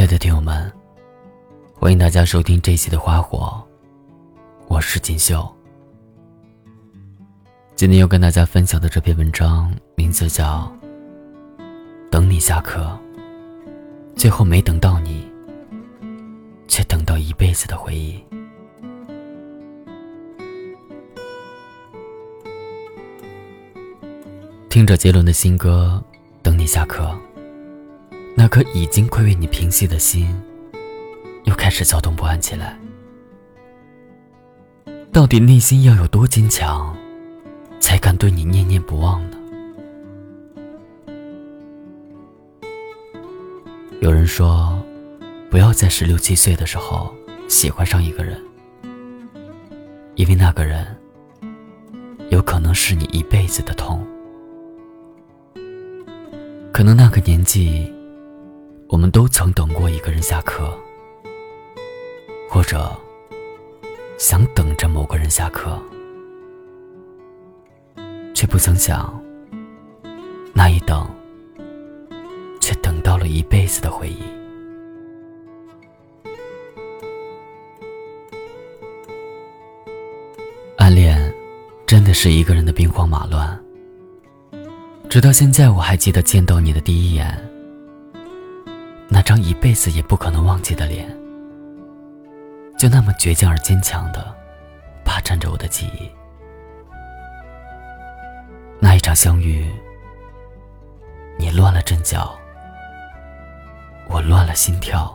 亲爱的听友们，欢迎大家收听这一期的《花火》，我是锦绣。今天要跟大家分享的这篇文章名字叫《等你下课》，最后没等到你，却等到一辈子的回忆。听着杰伦的新歌《等你下课》。那颗已经快为你平息的心，又开始躁动不安起来。到底内心要有多坚强，才敢对你念念不忘呢？有人说，不要在十六七岁的时候喜欢上一个人，因为那个人有可能是你一辈子的痛。可能那个年纪。我们都曾等过一个人下课，或者想等着某个人下课，却不曾想，那一等，却等到了一辈子的回忆。暗恋，真的是一个人的兵荒马乱。直到现在，我还记得见到你的第一眼。那张一辈子也不可能忘记的脸，就那么倔强而坚强的霸占着我的记忆。那一场相遇，你乱了阵脚，我乱了心跳。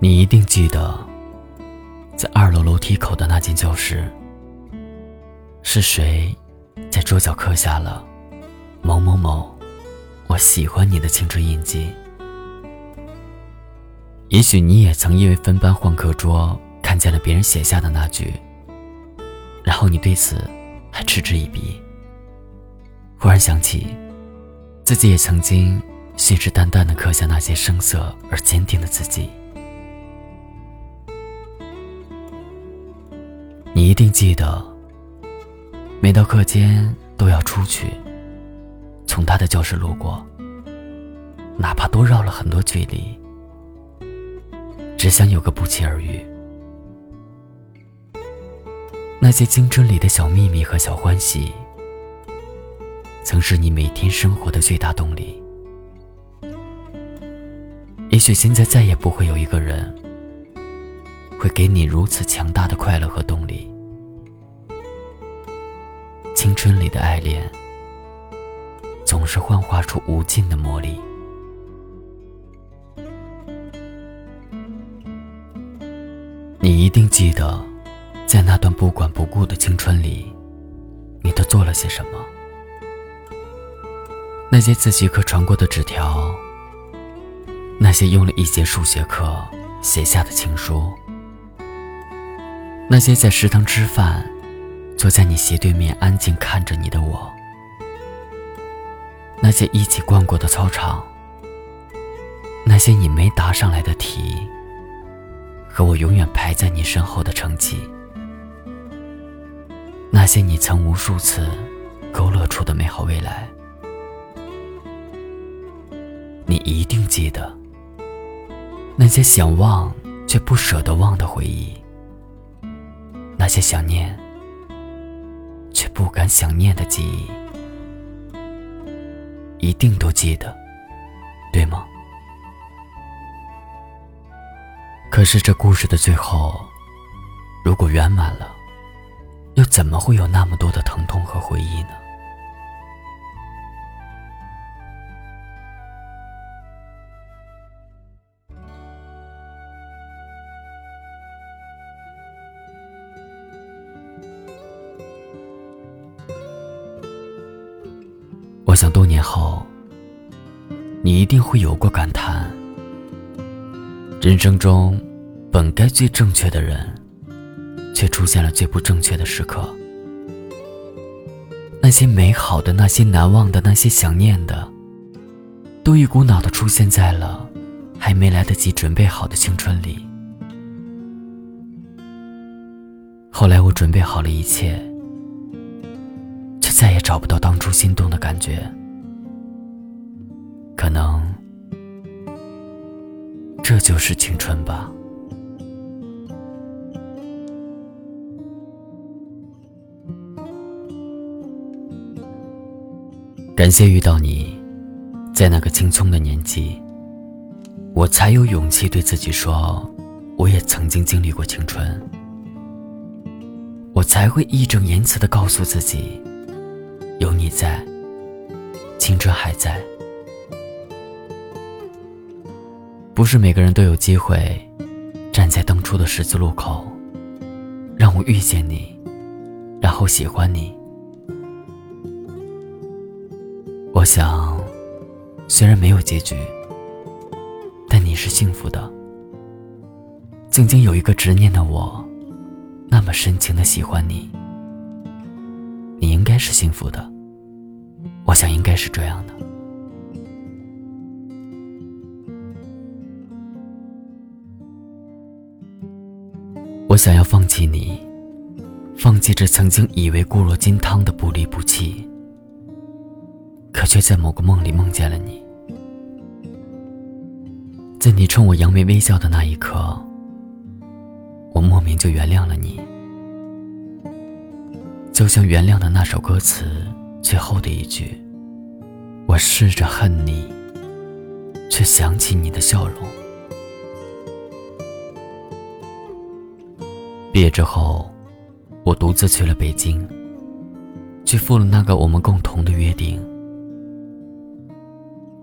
你一定记得，在二楼楼梯口的那间教室，是谁在桌角刻下了？某某某，我喜欢你的青春印记。也许你也曾因为分班换课桌，看见了别人写下的那句，然后你对此还嗤之以鼻。忽然想起，自己也曾经信誓旦旦的刻下那些生涩而坚定的字迹。你一定记得，每到课间都要出去。从他的教室路过，哪怕多绕了很多距离，只想有个不期而遇。那些青春里的小秘密和小欢喜，曾是你每天生活的最大动力。也许现在再也不会有一个人，会给你如此强大的快乐和动力。青春里的爱恋。总是幻化出无尽的魔力。你一定记得，在那段不管不顾的青春里，你都做了些什么？那些自习课传过的纸条，那些用了一节数学课写下的情书，那些在食堂吃饭，坐在你斜对面安静看着你的我。那些一起逛过的操场，那些你没答上来的题，和我永远排在你身后的成绩，那些你曾无数次勾勒出的美好未来，你一定记得。那些想忘却不舍得忘的回忆，那些想念却不敢想念的记忆。一定都记得，对吗？可是这故事的最后，如果圆满了，又怎么会有那么多的疼痛和回忆呢？想多年后，你一定会有过感叹：人生中本该最正确的人，却出现了最不正确的时刻。那些美好的、那些难忘的、那些想念的，都一股脑的出现在了还没来得及准备好的青春里。后来我准备好了一切。却再也找不到当初心动的感觉，可能这就是青春吧。感谢遇到你，在那个青葱的年纪，我才有勇气对自己说，我也曾经经历过青春。我才会义正言辞的告诉自己，你在，青春还在。不是每个人都有机会，站在当初的十字路口，让我遇见你，然后喜欢你。我想，虽然没有结局，但你是幸福的。曾经有一个执念的我，那么深情的喜欢你，你应该是幸福的。我想应该是这样的。我想要放弃你，放弃这曾经以为固若金汤的不离不弃。可却在某个梦里梦见了你，在你冲我扬眉微笑的那一刻，我莫名就原谅了你，就像原谅的那首歌词最后的一句：“我试着恨你，却想起你的笑容。”毕业之后，我独自去了北京，去赴了那个我们共同的约定。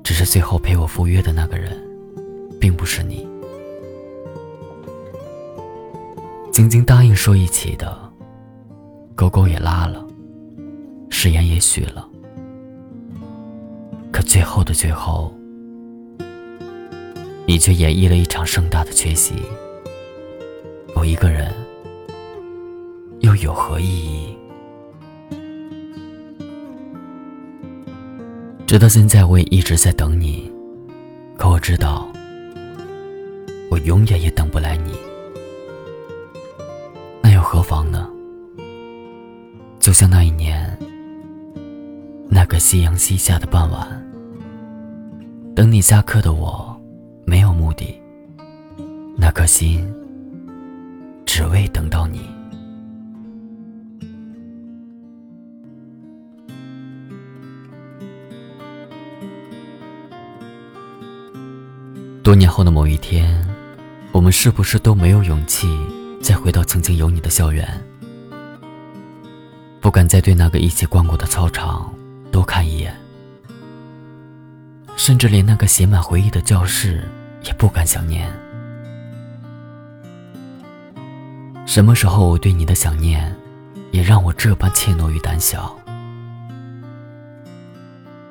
只是最后陪我赴约的那个人，并不是你。晶晶答应说一起的，勾勾也拉了，誓言也许了。可最后的最后，你却演绎了一场盛大的缺席。我一个人，又有何意义？直到现在，我也一直在等你，可我知道，我永远也等不来你。那又何妨呢？就像那一年，那个夕阳西下的傍晚，等你下课的我，没有目的，那颗心，只为等到你。多年后的某一天，我们是不是都没有勇气再回到曾经有你的校园？不敢再对那个一起逛过的操场多看一眼，甚至连那个写满回忆的教室也不敢想念。什么时候我对你的想念，也让我这般怯懦与胆小？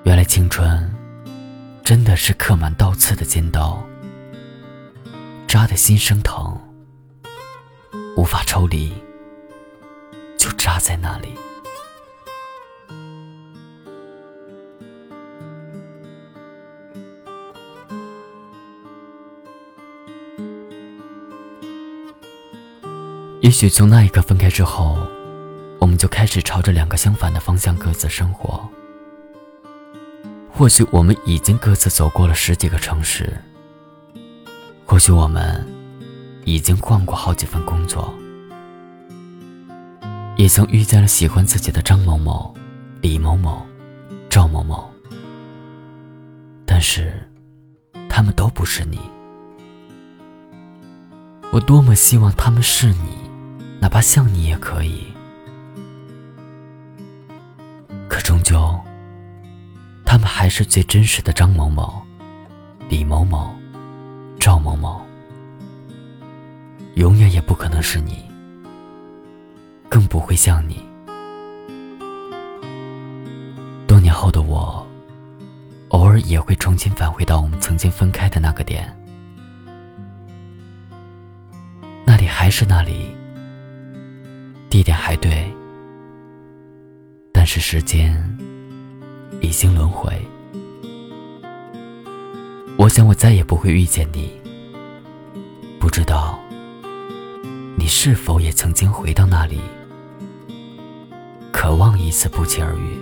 原来青春，真的是刻满刀刺的尖刀。扎的心生疼，无法抽离，就扎在那里。也许从那一刻分开之后，我们就开始朝着两个相反的方向各自生活。或许我们已经各自走过了十几个城市。或许我们已经换过好几份工作，也曾遇见了喜欢自己的张某某、李某某、赵某某，但是他们都不是你。我多么希望他们是你，哪怕像你也可以。可终究，他们还是最真实的张某某、李某某。赵某某，永远也不可能是你，更不会像你。多年后的我，偶尔也会重新返回到我们曾经分开的那个点，那里还是那里，一点还对。但是时间已经轮回。我想我再也不会遇见你。不知道你是否也曾经回到那里。渴望一次不期而遇。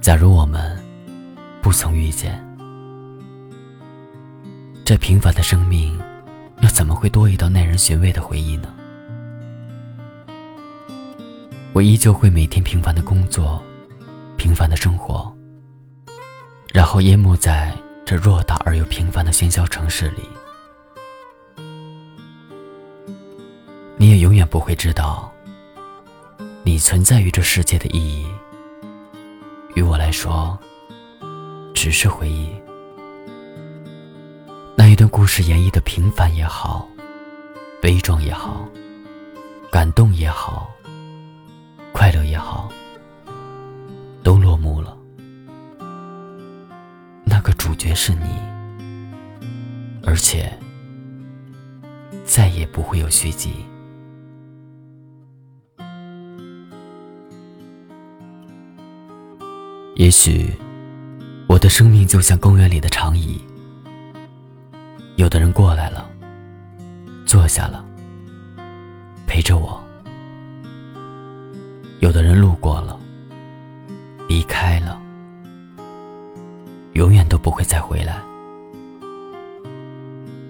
假如我们不曾遇见这平凡的生命，又怎么会多一道耐人寻味的回忆呢？我依旧会每天平凡的工作，平凡的生活，然后淹没在这偌大而又平凡的喧嚣城市里。你也永远不会知道，你存在于这世界的意义。于我来说，只是回忆。一段故事演绎的平凡也好，悲壮也好，感动也好，快乐也好，都落幕了。那个主角是你，而且再也不会有续集。也许，我的生命就像公园里的长椅，有的人过来了，坐下了，陪着我；有的人路过了，离开了，永远都不会再回来。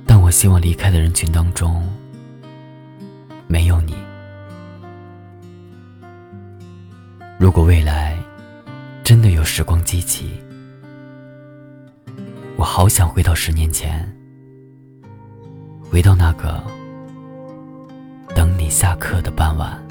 但我希望离开的人群当中，没有你。如果未来，真的有时光机器，我好想回到十年前，回到那个等你下课的傍晚。